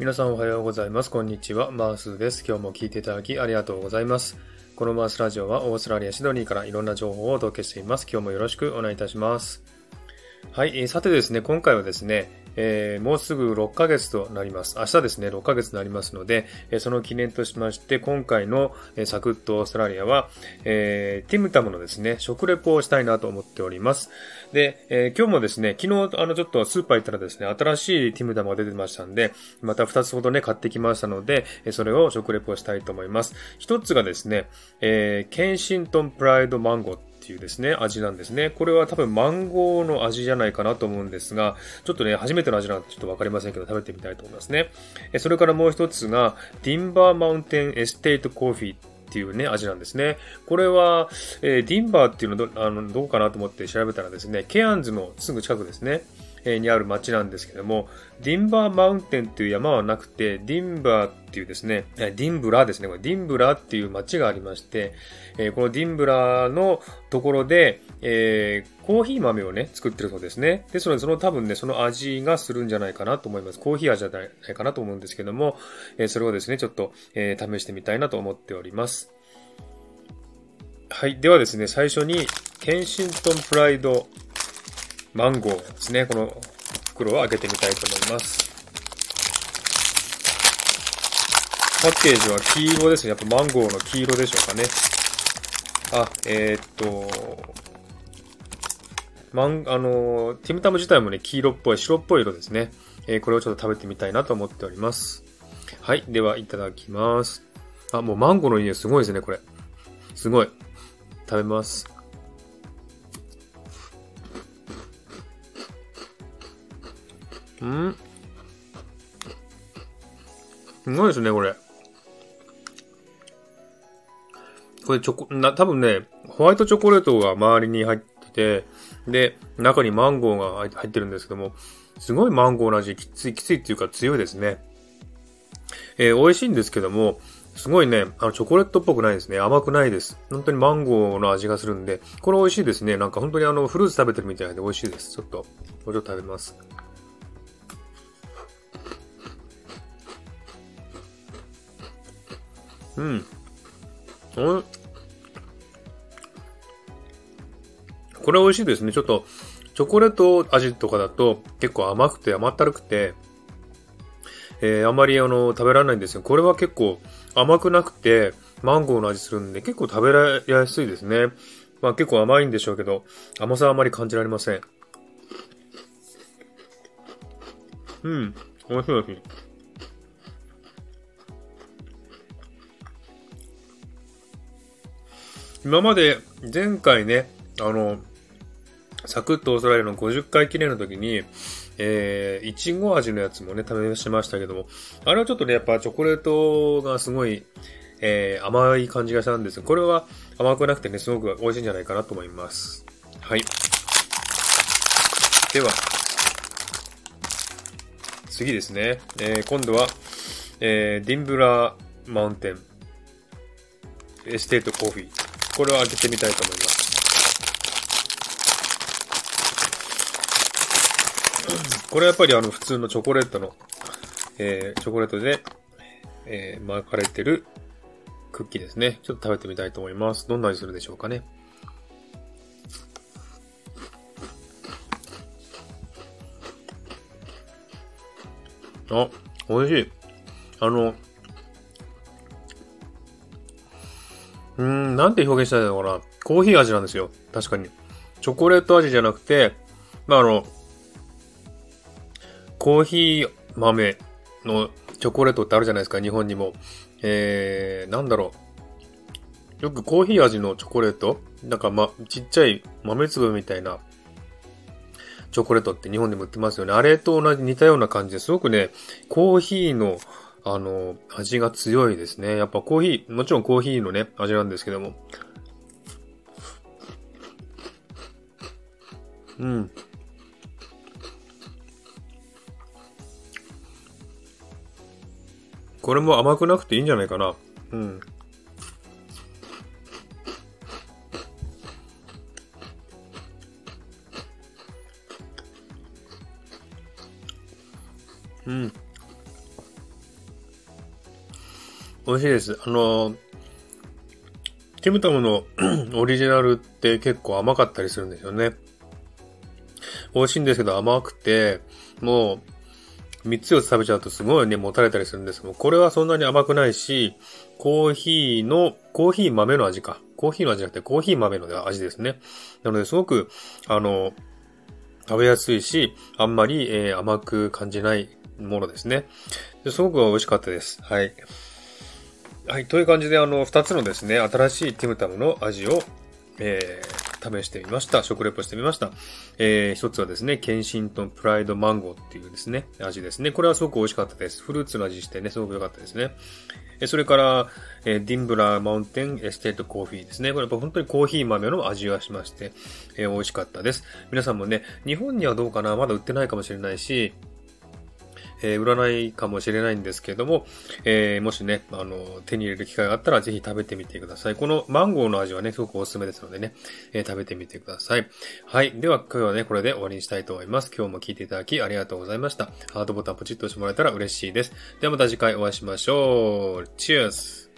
皆さんおはようございます。こんにちは。マースです。今日も聞いていただきありがとうございます。このマースラジオはオーストラリア・シドニーからいろんな情報をお届けしています。今日もよろしくお願いいたします。はい、えーさてですね、今回はですね、えー、もうすぐ6ヶ月となります。明日ですね、6ヶ月になりますので、えー、その記念としまして、今回の、えー、サクッとオーストラリアは、えー、ティムタムのですね、食レポをしたいなと思っております。で、えー、今日もですね、昨日、あの、ちょっとスーパー行ったらですね、新しいティムタムが出てましたんで、また2つほどね、買ってきましたので、えそれを食レポしたいと思います。一つがですね、えー、ケンシントンプライドマンゴーっていうですね、味なんですね。これは多分マンゴーの味じゃないかなと思うんですが、ちょっとね、初めての味なんてちょっとわかりませんけど、食べてみたいと思いますね。それからもう一つが、ディンバーマウンテンエステートコーヒーっていうね、味なんですね。これは、えー、ディンバーっていうのど、あの、どうかなと思って調べたらですね、ケアンズのすぐ近くですね。にある町なんですけども、ディンバーマウンテンっていう山はなくて、ディンバーっていうですね、ディンブラですね、これディンブラっていう町がありまして、このディンブラのところで、えー、コーヒー豆をね、作ってるそうですね。ですので、その多分ね、その味がするんじゃないかなと思います。コーヒー味じゃないかなと思うんですけども、えそれをですね、ちょっと、え、試してみたいなと思っております。はい。ではですね、最初に、ケンシントンプライドマンゴーですね。この袋を開けてみたいと思います。パッケージは黄色ですね。やっぱマンゴーの黄色でしょうかね。あ、えー、っと、マン、あの、ティムタム自体もね、黄色っぽい、白っぽい色ですね。えー、これをちょっと食べてみたいなと思っております。はい。では、いただきます。あ、もうマンゴーの匂いすごいですね、これ。すごい。食べます。うんすごいですね、これ。これチョコ、な、多分ね、ホワイトチョコレートが周りに入ってて、で、中にマンゴーが入ってるんですけども、すごいマンゴーの味、きつい、きついっていうか強いですね。えー、美味しいんですけども、すごいね、あの、チョコレートっぽくないですね。甘くないです。本当にマンゴーの味がするんで、これ美味しいですね。なんか本当にあの、フルーツ食べてるみたいで美味しいです。ちょっと、もうちょっと食べます。うん。うんこれ美味しいですね。ちょっと、チョコレート味とかだと結構甘くて甘ったるくて、えー、あまりあの、食べられないんですよ。これは結構甘くなくて、マンゴーの味するんで結構食べられやすいですね。まあ結構甘いんでしょうけど、甘さはあまり感じられません。うん、面白いです。今まで前回ね、あの、サクッとオーストラリアの50回記念の時に、えー、いちご味のやつもね、試しましたけども、あれはちょっとね、やっぱチョコレートがすごい、えー、甘い感じがしたんですこれは甘くなくてね、すごく美味しいんじゃないかなと思います。はい。では、次ですね。えー、今度は、えー、 Dimbulah Mountain Estate Coffee。これを開けてみたいと思います。これはやっぱりあの普通のチョコレートの、えー、チョコレートで、えー、巻かれてるクッキーですね。ちょっと食べてみたいと思います。どんな味するでしょうかね。あ、美味しい。あの、うん、なんて表現したらいいのかな。コーヒー味なんですよ。確かに。チョコレート味じゃなくて、まあ、あの、コーヒー豆のチョコレートってあるじゃないですか、日本にも。えー、なんだろう。よくコーヒー味のチョコレートなんかま、ちっちゃい豆粒みたいなチョコレートって日本でも売ってますよね。あれと同じ似たような感じですごくね、コーヒーのあの、味が強いですね。やっぱコーヒー、もちろんコーヒーのね、味なんですけども。うん。これも甘くなくていいんじゃないかな。うん。うん。美味しいです。あの、ティムタムの オリジナルって結構甘かったりするんですよね。美味しいんですけど甘くて、もう、3つ4つ食べちゃうとすごいね、もたれたりするんですけど、これはそんなに甘くないし、コーヒーの、コーヒー豆の味か。コーヒーの味じゃなくてコーヒー豆の味ですね。なので、すごく、あの、食べやすいし、あんまり、えー、甘く感じないものですね。ですごく美味しかったです。はい。はい。という感じで、あの、二つのですね、新しいティムタムの味を、えー、試してみました。食レポしてみました。えー、一つはですね、 Kensington Pride Mango っていうですね、味ですね。これはすごく美味しかったです。フルーツの味してね、すごく良かったですね。えそれから、えー、 Dimbulah Mountain Estate Coffee ですね。これやっぱ本当にコーヒー豆の味がしまして、えー、美味しかったです。皆さんもね、日本にはどうかな？まだ売ってないかもしれないし、えー、売らないかもしれないんですけども、えー、もしね、あの、手に入れる機会があったらぜひ食べてみてください。このマンゴーの味はね、すごくおすすめですのでね、えー、食べてみてください。はい。では、今日はね、これで終わりにしたいと思います。今日も聞いていただきありがとうございました。ハートボタンポチッと押してもらえたら嬉しいです。ではまた次回お会いしましょう。チュース